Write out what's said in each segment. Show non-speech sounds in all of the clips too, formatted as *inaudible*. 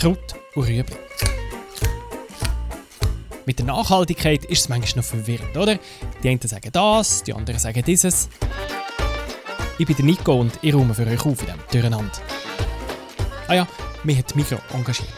Kraut und Rüebli. Mit der Nachhaltigkeit ist es manchmal noch verwirrend, oder? Die einen sagen das, die anderen sagen dieses. Ich bin Nico und ich räume für euch auf in diesem Durcheinander. Ah ja, mich hat Mikro engagiert.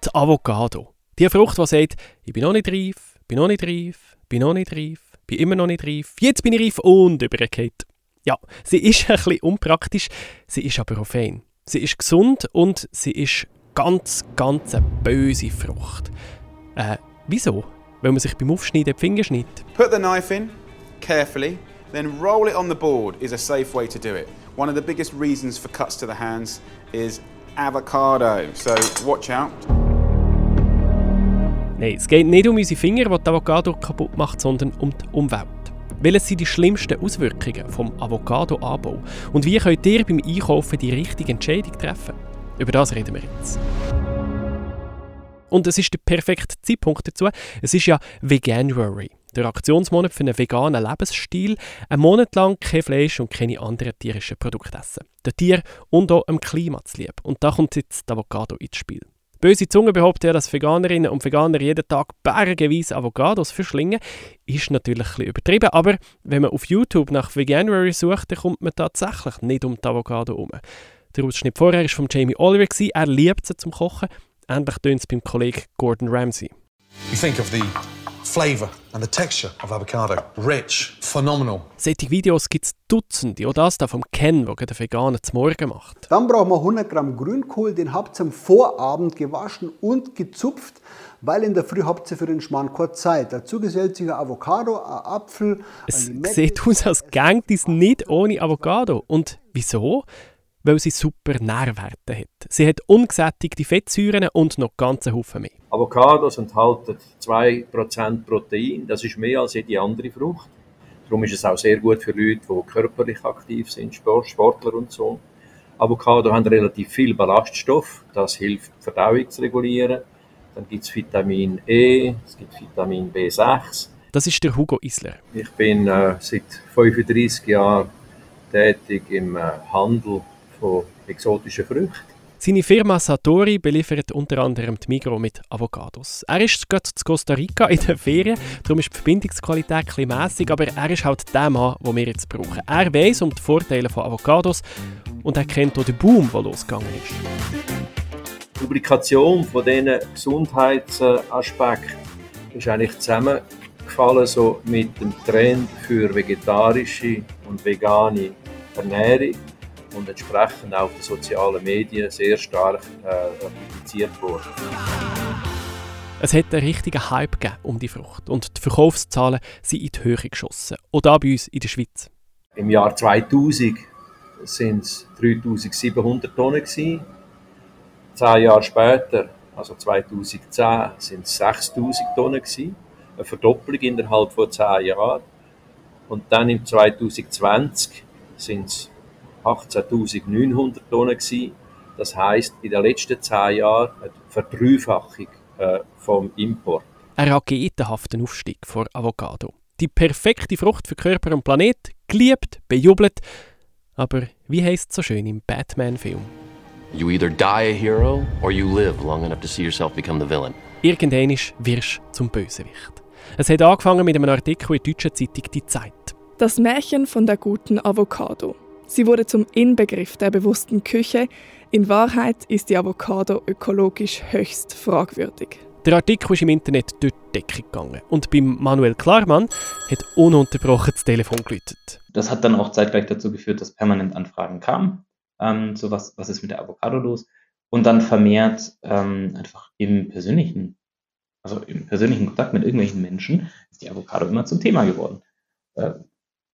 Das Avocado. Die Frucht, die sagt, ich bin noch nicht reif, bin noch nicht reif, bin noch nicht reif, bin immer noch nicht reif, jetzt bin ich reif und übergeht. Ja, sie ist ein bisschen unpraktisch, sie ist aber auch fein. Sie ist gesund und sie ist ganz, ganz eine böse Frucht. Äh, wieso? Weil man sich beim Aufschneiden die Finger schneidet. Put the knife in, carefully, then roll it on the board is a safe way to do it. One of the biggest reasons for cuts to the hands is avocado, so watch out. Nein, es geht nicht um unsere Finger, die die Avocado kaputt macht, sondern um die Umwelt. Welches sind die schlimmsten Auswirkungen vom Avocado-Anbau? Und wie könnt ihr beim Einkaufen die richtige Entscheidung treffen? Über das reden wir jetzt. Und es ist der perfekte Zeitpunkt dazu. Es ist ja Veganuary, der Aktionsmonat für einen veganen Lebensstil. Ein Monat lang kein Fleisch und keine anderen tierischen Produkte essen. Der Tier und auch dem Klima zu lieb. Und da kommt jetzt der Avocado ins Spiel. Böse Zunge behauptet ja, dass Veganerinnen und Veganer jeden Tag bergeweise Avocados verschlingen. Ist natürlich ein bisschen übertrieben, aber wenn man auf YouTube nach Veganuary sucht, dann kommt man tatsächlich nicht um die Avocado herum. Der Ausschnitt vorher war von Jamie Oliver. Er liebt sie zum Kochen. Ähnlich tönt es beim Kollegen Gordon Ramsay. You think of the flavour and the texture of avocado. Rich, phenomenal. Solche Videos gibt es Dutzende. Auch das da vom Ken, der den Veganer zum Morgen macht. Dann brauchen wir 100 Gramm Grünkohl. Den habt ihr am Vorabend gewaschen und gezupft, weil in der Früh habt ihr für den Schmarrn kurz Zeit. Dazu gesellt sich ein Avocado, ein Apfel, Es sieht aus, als gängt es nicht ohne Avocado. Und wieso? Weil sie super Nährwerte hat. Sie hat ungesättigte Fettsäuren und noch ganze Haufen mehr. Avocados enthalten 2% Protein, das ist mehr als jede andere Frucht. Darum ist es auch sehr gut für Leute, die körperlich aktiv sind, Sportler und so. Avocado haben relativ viel Ballaststoff, das hilft die Verdauung zu regulieren. Dann gibt es Vitamin E, es gibt Vitamin B6. Das ist der Hugo Isler. Ich bin äh, seit 35 Jahren tätig im äh, Handel von exotischen Früchten. Seine Firma Satori beliefert unter anderem die Migros mit Avocados. Er ist gerade zu Costa Rica in der Ferien, darum ist die Verbindungsqualität etwas mässig, aber er ist halt der Mann, den wir jetzt brauchen. Er weiß um die Vorteile von Avocados und er kennt auch den Boom, der losgegangen ist. Die Publikation von diesen Gesundheitsaspekten ist eigentlich zusammengefallen so mit dem Trend für vegetarische und vegane Ernährung und entsprechend auf den sozialen Medien sehr stark äh, publiziert worden. Es hat einen richtigen Hype gegeben um die Frucht und die Verkaufszahlen sind in die Höhe geschossen. Auch hier bei uns in der Schweiz. Im Jahr 2000 sind es 3700 Tonnen. Gewesen. Zehn Jahre später, also 2010, sind es 6000 Tonnen. Gewesen. Eine Verdopplung innerhalb von zehn Jahren. Und dann im 2020 sind es 18.900 Tonnen gewesen. Das heißt, in den letzten zehn Jahren eine Verdreifachung äh, vom Import. Ein raketenhafter Aufstieg vor Avocado. Die perfekte Frucht für Körper und Planet, geliebt, bejubelt. Aber wie heißt es so schön im Batman-Film? You either die a hero or you live long enough to see yourself become the villain. Irgendwann wirst du zum Bösewicht. Es hat angefangen mit einem Artikel in der deutschen Zeitung Die Zeit. Das Märchen von der guten Avocado. Sie wurde zum Inbegriff der bewussten Küche. In Wahrheit ist die Avocado ökologisch höchst fragwürdig. Der Artikel ist im Internet durch die Decke gegangen und beim Manuel Klarmann hat ununterbrochen das Telefon geläutet. Das hat dann auch zeitgleich dazu geführt, dass permanent Anfragen kamen, ähm, so was, was ist mit der Avocado los? Und dann vermehrt ähm, einfach im persönlichen, also im persönlichen Kontakt mit irgendwelchen Menschen ist die Avocado immer zum Thema geworden. Äh,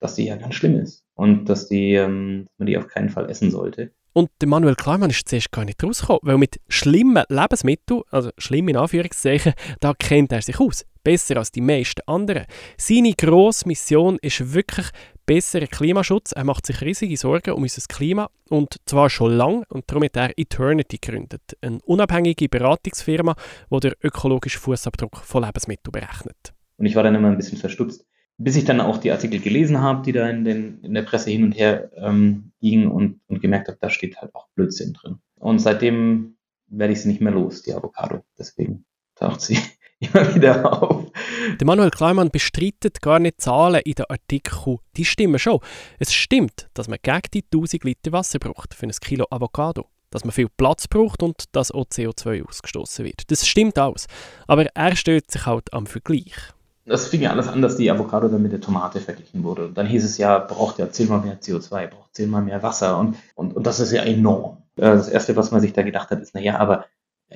dass die ja ganz schlimm ist und dass, die, ähm, man die auf keinen Fall essen sollte. Und der Manuel Kleimann ist zuerst gar nicht rausgekommen, weil mit schlimmen Lebensmitteln, also schlimm in Anführungszeichen, da kennt er sich aus. Besser als die meisten anderen. Seine grosse Mission ist wirklich besserer Klimaschutz. Er macht sich riesige Sorgen um unser Klima und zwar schon lange und darum hat er Eternity gegründet. Eine unabhängige Beratungsfirma, die den ökologischen Fußabdruck von Lebensmitteln berechnet. Und ich war dann immer ein bisschen verstutzt bis ich dann auch die Artikel gelesen habe, die da in, den, in der Presse hin und her ähm, gingen und, und gemerkt habe, da steht halt auch Blödsinn drin. Und seitdem werde ich sie nicht mehr los, die Avocado. Deswegen taucht sie *laughs* immer wieder auf. Der Manuel Kleimann bestreitet gar nicht Zahlen in den Artikeln. Die stimmen schon. Es stimmt, dass man gegen die 1000 Liter Wasser braucht für ein Kilo Avocado. Dass man viel Platz braucht und dass auch CO2 ausgestoßen wird. Das stimmt alles. Aber er stört sich halt am Vergleich. Das fing ja alles an, dass die Avocado dann mit der Tomate verglichen wurde. Und dann hieß es ja, braucht ja zehnmal mehr CO2, braucht zehnmal mehr Wasser und, und, und das ist ja enorm. Äh, das Erste, was man sich da gedacht hat, ist, naja, aber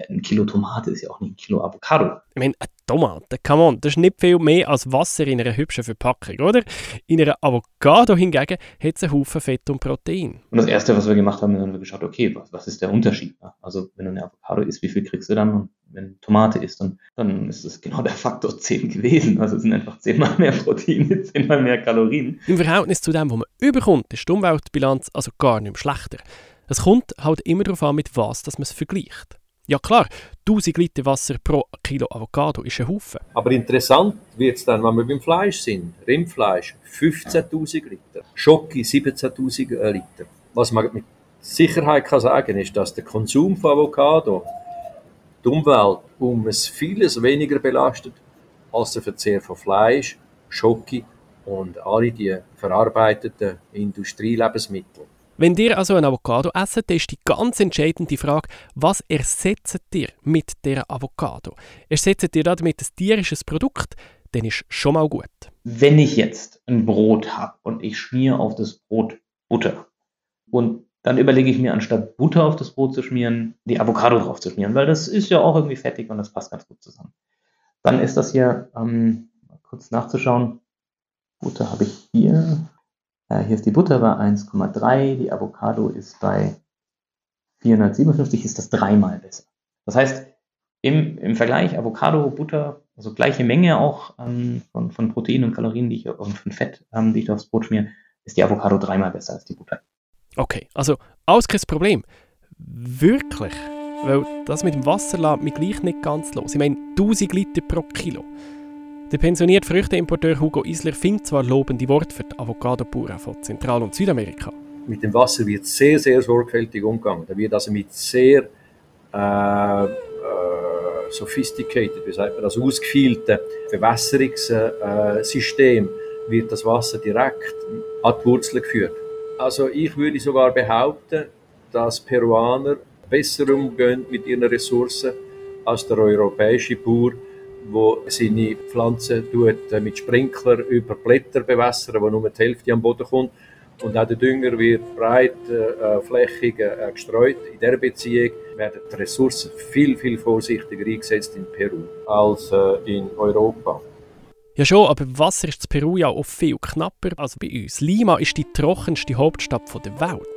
ein Kilo Tomate ist ja auch nicht ein Kilo Avocado. Ich meine, eine Tomate, come on, das ist nicht viel mehr als Wasser in einer hübschen Verpackung, oder? In einer Avocado hingegen hat es einen Haufen Fett und Protein. Und das Erste, was wir gemacht haben, ist, haben wir geschaut, okay, was, was ist der Unterschied? Also, wenn du eine Avocado isst, wie viel kriegst du dann? Und wenn Tomate isst, dann, dann ist es genau der Faktor *laughs* 10 gewesen. Also, es sind einfach zehnmal mehr Proteine, *laughs* zehnmal mehr Kalorien. Im Verhältnis zu dem, was man überkommt, ist die Umweltbilanz also gar nicht mehr schlechter. Es kommt halt immer darauf an, mit was dass man es vergleicht. Ja klar, 1000 Liter Wasser pro Kilo Avocado ist ein Haufen. Aber interessant wird es dann, wenn wir beim Fleisch sind. Rindfleisch 15.000 Liter, Schoki 17.000 Liter. Was man mit Sicherheit kann sagen ist, dass der Konsum von Avocado die Umwelt um ein vieles weniger belastet als der Verzehr von Fleisch, Schoki und alle die verarbeiteten Industrielebensmittel. Wenn ihr also ein Avocado esset, dann ist die ganz entscheidende Frage, was ersetzt ihr mit der Avocado? Ersetzt ihr damit ein tierisches Produkt? Dann ist schon mal gut. Wenn ich jetzt ein Brot habe und ich schmiere auf das Brot Butter und dann überlege ich mir, anstatt Butter auf das Brot zu schmieren, die Avocado drauf zu schmieren, weil das ist ja auch irgendwie fettig und das passt ganz gut zusammen. Dann ist das hier, ähm, mal kurz nachzuschauen, Butter habe ich hier, hier ist die Butter bei 1,3, die Avocado ist bei 457, ist das dreimal besser. Das heißt, im, im Vergleich Avocado, Butter, also gleiche Menge auch ähm, von, von Proteinen und Kalorien, die ich, und von Fett, ähm, die ich aufs Brot schmiere, ist die Avocado dreimal besser als die Butter. Okay, also alles kein Problem. Wirklich. Weil das mit dem Wasser lässt mich gleich nicht ganz los. Ich meine, 1000 Liter pro Kilo. Der pensionierte Früchteimporteur Hugo Isler findet zwar lobende Worte für die Avocado-Bauern von Zentral- und Südamerika. Mit dem Wasser wird sehr, sehr sorgfältig umgegangen. Da wird also mit sehr äh, äh, sophisticated, wie sagt man das, ausgefeilten Bewässerungssystem wird das Wasser direkt an die Wurzeln geführt. Also ich würde sogar behaupten, dass Peruaner besser umgehen mit ihren Ressourcen als der europäische Bauer, wo seine Pflanzen tut, äh, mit Sprinkler über Blätter bewässern, wo nur die Hälfte am Boden kommt. Und auch der Dünger wird breit, äh, flächig äh, gestreut. In dieser Beziehung werden die Ressourcen viel, viel vorsichtiger eingesetzt in Peru als äh, in Europa. Ja schon, aber Wasser ist in Peru ja auch viel knapper als bei uns. Lima ist die trockenste Hauptstadt der Welt.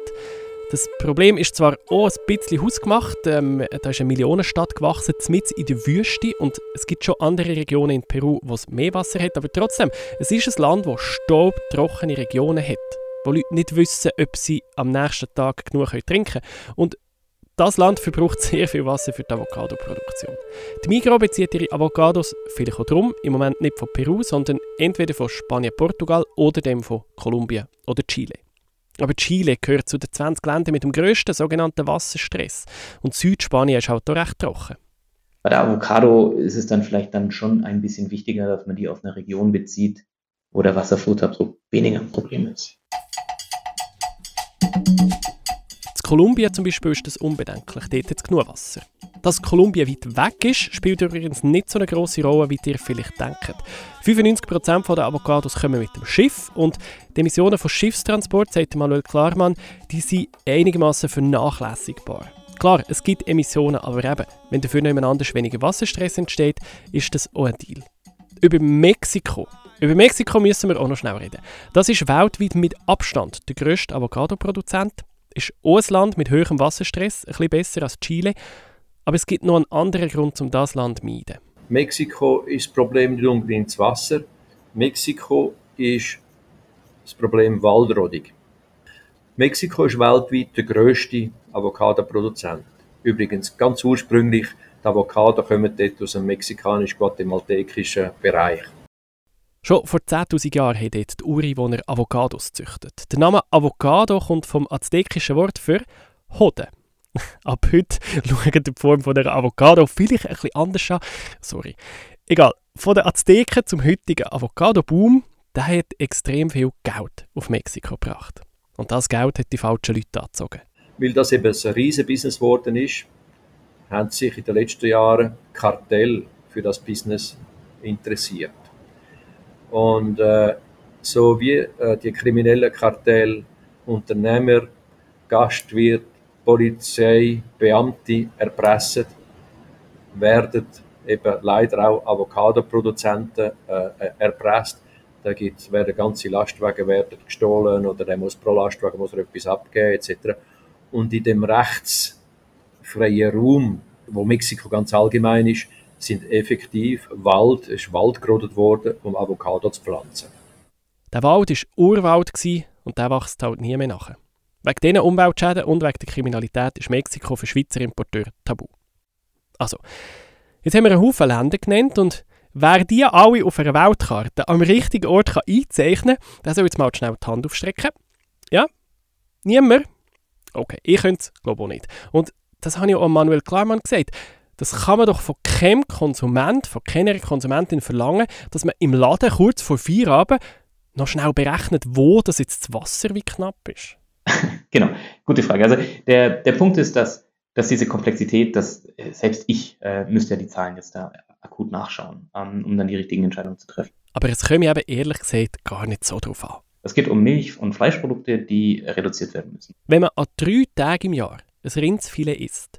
Das Problem ist zwar auch ein bisschen hausgemacht, ähm, da ist eine Millionenstadt gewachsen, mitten in der Wüste und es gibt schon andere Regionen in Peru, wo es mehr Wasser hat, aber trotzdem, es ist ein Land, das staubtrockene Regionen hat, wo Leute nicht wissen, ob sie am nächsten Tag genug trinken können. Und das Land verbraucht *laughs* sehr viel Wasser für die Avocado-Produktion. Die Migros bezieht ihre Avocados vielleicht auch darum, im Moment nicht von Peru, sondern entweder von Spanien, Portugal oder dem von Kolumbien oder Chile. Aber Chile gehört zu den 20 Ländern mit dem grössten sogenannten Wasserstress. Und Südspanien ist halt auch recht trocken. Bei der Avocado ist es dann vielleicht dann schon ein bisschen wichtiger, dass man die auf eine Region bezieht, wo der Wasserfußabdruck weniger ein Problem ist. Kolumbien zum Beispiel ist das unbedenklich, dort hat es genug Wasser. Dass Kolumbien weit weg ist, spielt übrigens nicht so eine große Rolle, wie ihr vielleicht denkt. 95% der Avocados kommen mit dem Schiff und die Emissionen von Schiffstransport, sagt Manuel Klarmann, die sind einigermaßen vernachlässigbar. Klar, es gibt Emissionen, aber eben, wenn dafür nebeneinander weniger Wasserstress entsteht, ist das auch ein Deal. Über Mexiko. Über Mexiko müssen wir auch noch schnell reden. Das ist weltweit mit Abstand der grösste Avocado-Produzent ist auch ein Land mit höherem Wasserstress, ein bisschen besser als Chile. Aber es gibt noch einen anderen Grund, um das Land zu meiden. Mexiko ist das Problem nicht unbedingt Wasser. Mexiko ist das Problem Waldrodung. Mexiko ist weltweit der grösste Avocado-Produzent. Übrigens, ganz ursprünglich, die Avocado kommen dort aus dem mexikanisch-guatemaltekischen Bereich. Schon vor 10.000 Jahren haben dort die Ureinwohner Avocados gezüchtet. Der Name Avocado kommt vom aztekischen Wort für Hoden. *laughs* Ab heute *laughs* schauen die Form von der Avocado vielleicht ein bisschen anders an. Sorry. Egal. Von den Azteken zum heutigen Avocado-Boom, der hat extrem viel Geld auf Mexiko gebracht. Und das Geld hat die falschen Leute angezogen. Weil das eben ein riesen Business geworden ist, haben sich in den letzten Jahren Kartell für das Business interessiert. Und äh, so wie äh, die kriminellen Kartelle, Unternehmer, Gastwirt, Polizei, Beamte erpressen, werden eben leider auch Avocado-Produzenten äh, erpresst. Da gibt's, werden ganze Lastwagen werden gestohlen oder der muss pro Lastwagen muss er etwas abgeben etc. Und in dem rechtsfreien Raum, wo Mexiko ganz allgemein ist, sind effektiv Wald, ist Wald gerodet worden, um Avocado zu pflanzen. Der Wald war Urwald und der wächst halt nie mehr nach. Wegen diesen Umweltschäden und wegen der Kriminalität ist Mexiko für Schweizer Importeure tabu. Also, jetzt haben wir einen Haufen Länder genannt und wer die alle auf einer Weltkarte am richtigen Ort kann einzeichnen kann, der soll jetzt mal schnell die Hand aufstrecken. Ja? Niemand? Okay, ich könnte es, glaube ich, auch nicht. Und das habe ich auch Manuel Klarmann gesagt. Das kann man doch von keinem Konsument, von keiner Konsumentin verlangen, dass man im Laden kurz vor vier Abend noch schnell berechnet, wo das jetzt das Wasser wie knapp ist. *laughs* genau, gute Frage. Also der, der Punkt ist, dass, dass diese Komplexität, dass äh, selbst ich äh, müsste ja die Zahlen jetzt da akut nachschauen, ähm, um dann die richtigen Entscheidungen zu treffen. Aber es komme ich eben ehrlich gesagt gar nicht so drauf an. Es geht um Milch- und Fleischprodukte, die reduziert werden müssen. Wenn man an drei Tagen im Jahr ein Rindsfilet isst,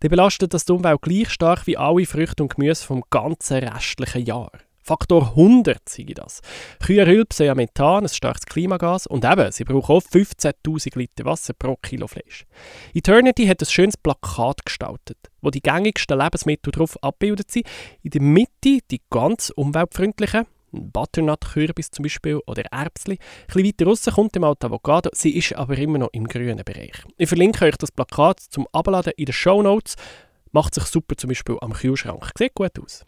dann belastet das die Umwelt gleich stark wie alle Früchte und Gemüse vom ganzen restlichen Jahr. Faktor 100 sei das. Kühe rülpsen ja Methan, ein starkes Klimagas, und eben, sie brauchen auch 15.000 Liter Wasser pro Kilo Fleisch. Eternity hat ein schönes Plakat gestaltet, wo die gängigsten Lebensmittel drauf abgebildet sind. In der Mitte die ganz umweltfreundlichen, Butternut-Kürbis zum Beispiel oder Erbsli. Ein bisschen weiter raus kommt die Avocado, sie ist aber immer noch im grünen Bereich. Ich verlinke euch das Plakat zum Abladen in den Show Notes. Macht sich super zum Beispiel am Kühlschrank. Sieht gut aus.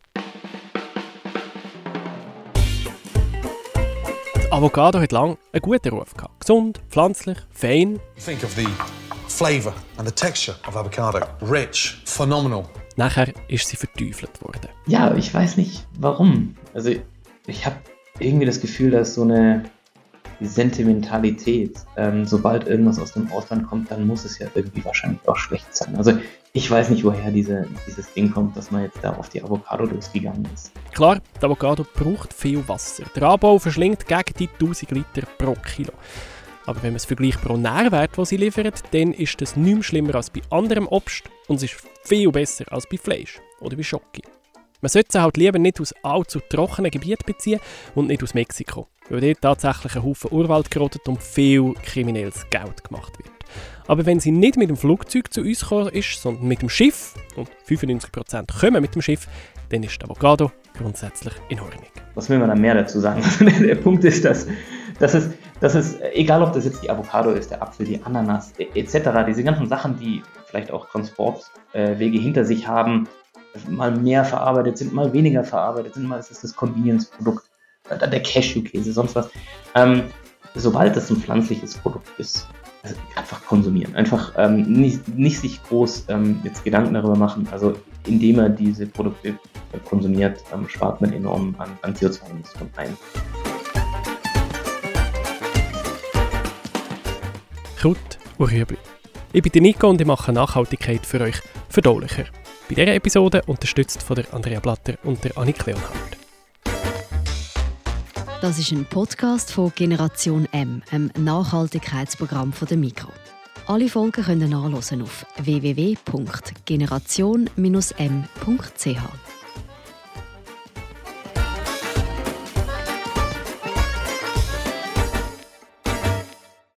Avocado hat lange einen guten Ruf gehabt. Gesund, pflanzlich, fein. Think of the flavour and the texture of avocado. Rich, phenomenal. Nachher ist sie verteufelt worden. Ja, ich weiß nicht warum. Also ich habe irgendwie das Gefühl, dass so eine Sentimentalität, ähm, sobald irgendwas aus dem Ausland kommt, dann muss es ja irgendwie wahrscheinlich auch schlecht sein. Also ich weiß nicht, woher diese, dieses Ding kommt, dass man jetzt da auf die Avocado losgegangen ist. Klar, die Avocado braucht viel Wasser. Der Anbau verschlingt gegen die 1000 Liter pro Kilo. Aber wenn man es vergleicht pro Nährwert, den sie liefert, dann ist das nicht schlimmer als bei anderem Obst und es ist viel besser als bei Fleisch oder bei Schoki. Man sollte sie halt lieber nicht aus allzu trockenen Gebieten beziehen und nicht aus Mexiko, weil dort tatsächlich ein Haufen Urwald gerottet und viel kriminelles Geld gemacht wird. Aber wenn sie nicht mit dem Flugzeug zu uns gekommen ist, sondern mit dem Schiff, und 95% kommen mit dem Schiff, dann ist der Avocado grundsätzlich in Ordnung. Was will man da mehr dazu sagen? *laughs* der Punkt ist, dass, dass, es, dass es, egal ob das jetzt die Avocado ist, der Apfel, die Ananas etc., diese ganzen Sachen, die vielleicht auch Transportwege hinter sich haben, mal mehr verarbeitet sind, mal weniger verarbeitet sind, mal ist es das Convenience-Produkt, dann der Cashew-Käse, sonst was. Ähm, sobald das ein pflanzliches Produkt ist, also einfach konsumieren. Einfach ähm, nicht, nicht sich groß ähm, jetzt Gedanken darüber machen. Also indem er diese Produkte äh, konsumiert, ähm, spart man enorm an, an CO2-Emissionen ein. Kraut und Rüebli. Ich bin Nico und ich mache Nachhaltigkeit für euch verdaulicher. Bei dieser Episode unterstützt von der Andrea Blatter und der Annik Leonhardt. Das ist ein Podcast von Generation M, einem Nachhaltigkeitsprogramm von der Mikro. Alle Folgen können nachlesen auf www.generation-m.ch.